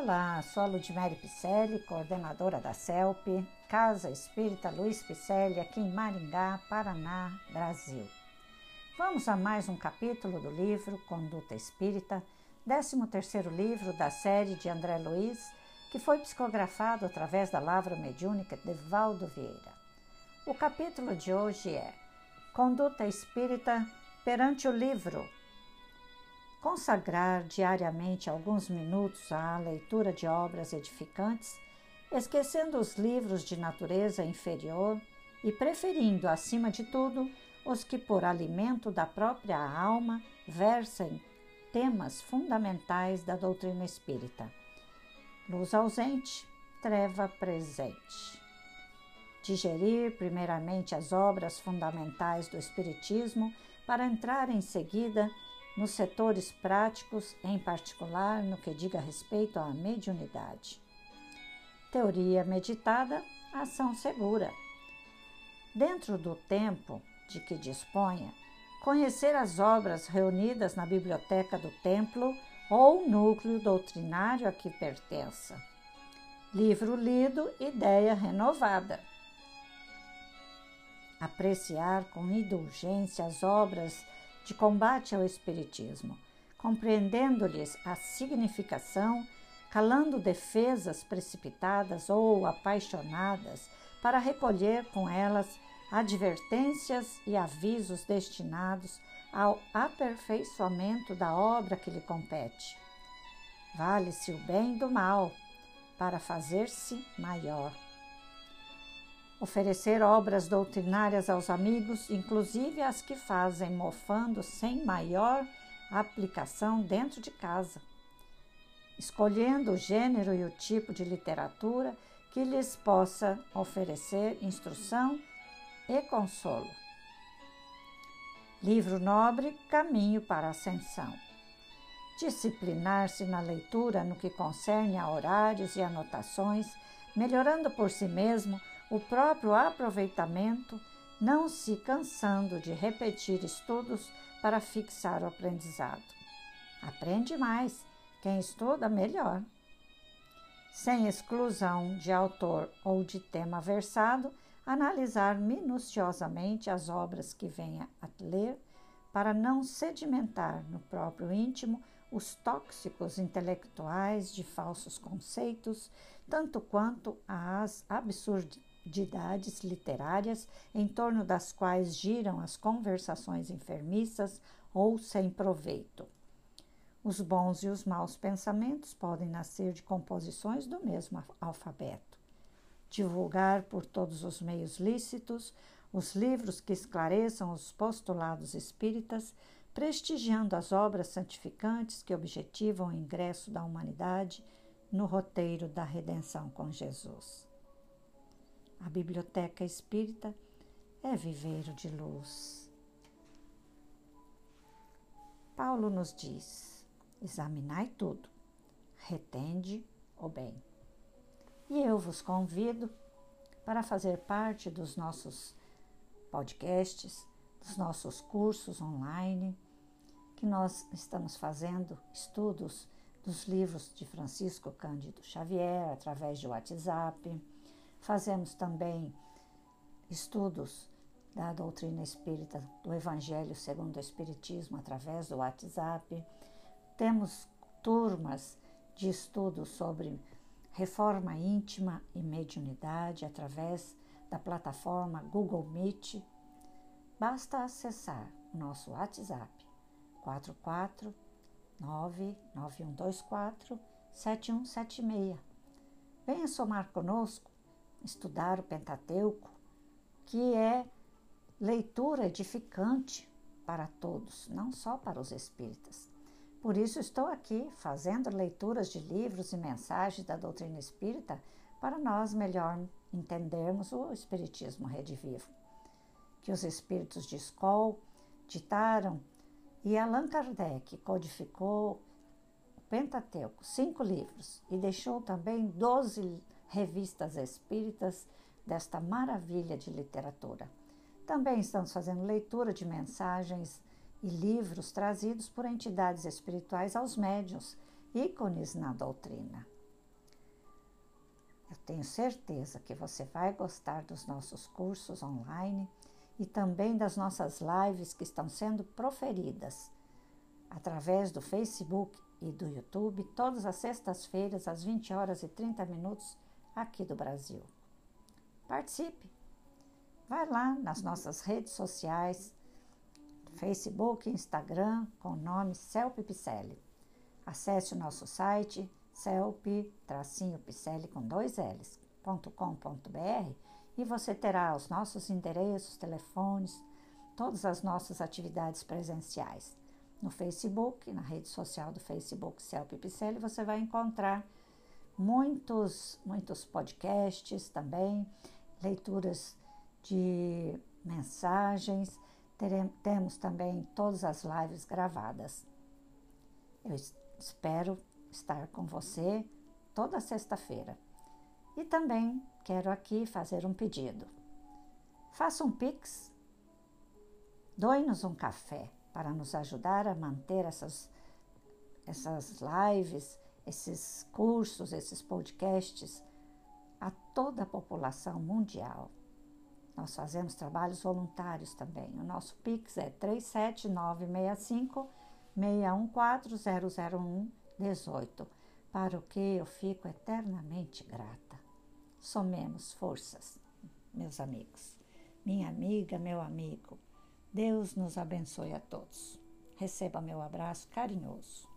Olá, sou a Ludmere Picelli, coordenadora da CELP, Casa Espírita Luiz Picelli, aqui em Maringá, Paraná, Brasil. Vamos a mais um capítulo do livro Conduta Espírita, 13º livro da série de André Luiz, que foi psicografado através da lavra mediúnica de Valdo Vieira. O capítulo de hoje é Conduta Espírita perante o livro consagrar diariamente alguns minutos à leitura de obras edificantes, esquecendo os livros de natureza inferior e preferindo, acima de tudo, os que, por alimento da própria alma, versem temas fundamentais da doutrina espírita. Luz ausente, treva presente. Digerir, primeiramente, as obras fundamentais do Espiritismo, para entrar em seguida nos setores práticos, em particular no que diga respeito à mediunidade. Teoria meditada, ação segura. Dentro do tempo de que disponha, conhecer as obras reunidas na biblioteca do templo ou núcleo doutrinário a que pertença. Livro lido, ideia renovada. Apreciar com indulgência as obras de combate ao Espiritismo, compreendendo-lhes a significação, calando defesas precipitadas ou apaixonadas, para recolher com elas advertências e avisos destinados ao aperfeiçoamento da obra que lhe compete. Vale-se o bem do mal para fazer-se maior oferecer obras doutrinárias aos amigos, inclusive as que fazem mofando sem maior aplicação dentro de casa, escolhendo o gênero e o tipo de literatura que lhes possa oferecer instrução e consolo. Livro nobre, Caminho para a Ascensão. Disciplinar-se na leitura no que concerne a horários e anotações, melhorando por si mesmo o próprio aproveitamento, não se cansando de repetir estudos para fixar o aprendizado. Aprende mais, quem estuda melhor. Sem exclusão de autor ou de tema versado, analisar minuciosamente as obras que venha a ler para não sedimentar no próprio íntimo os tóxicos intelectuais de falsos conceitos, tanto quanto as absurdidades idades literárias em torno das quais giram as conversações enfermiças ou sem proveito. Os bons e os maus pensamentos podem nascer de composições do mesmo alfabeto. Divulgar por todos os meios lícitos os livros que esclareçam os postulados espíritas, prestigiando as obras santificantes que objetivam o ingresso da humanidade no roteiro da redenção com Jesus. A biblioteca espírita é viveiro de luz. Paulo nos diz: examinai tudo, retende o bem. E eu vos convido para fazer parte dos nossos podcasts, dos nossos cursos online, que nós estamos fazendo estudos dos livros de Francisco Cândido Xavier através de WhatsApp Fazemos também estudos da doutrina espírita, do Evangelho segundo o Espiritismo, através do WhatsApp. Temos turmas de estudos sobre reforma íntima e mediunidade através da plataforma Google Meet. Basta acessar nosso WhatsApp 44 99124 7176. Venha somar conosco estudar o Pentateuco, que é leitura edificante para todos, não só para os espíritas. Por isso estou aqui fazendo leituras de livros e mensagens da doutrina espírita para nós melhor entendermos o espiritismo redivivo, que os espíritos de Skoll ditaram e Allan Kardec codificou o Pentateuco, cinco livros, e deixou também doze revistas espíritas desta maravilha de literatura. Também estamos fazendo leitura de mensagens e livros trazidos por entidades espirituais aos médios, ícones na doutrina. Eu tenho certeza que você vai gostar dos nossos cursos online e também das nossas lives que estão sendo proferidas através do Facebook e do YouTube todas as sextas-feiras às 20 horas e 30 minutos aqui do Brasil. Participe! Vai lá nas nossas redes sociais, Facebook Instagram, com o nome Celpe Picelli. Acesse o nosso site celpe-picelli com dois L's.com.br e você terá os nossos endereços, telefones, todas as nossas atividades presenciais. No Facebook, na rede social do Facebook Celpe Picelli, você vai encontrar muitos, muitos podcasts também, leituras de mensagens, teremos, temos também todas as lives gravadas. Eu espero estar com você toda sexta-feira. E também quero aqui fazer um pedido. Faça um pix, doe-nos um café para nos ajudar a manter essas, essas lives, esses cursos, esses podcasts a toda a população mundial. Nós fazemos trabalhos voluntários também. O nosso Pix é 37965 614 001 18, para o que eu fico eternamente grata. Somemos forças, meus amigos. Minha amiga, meu amigo, Deus nos abençoe a todos. Receba meu abraço carinhoso.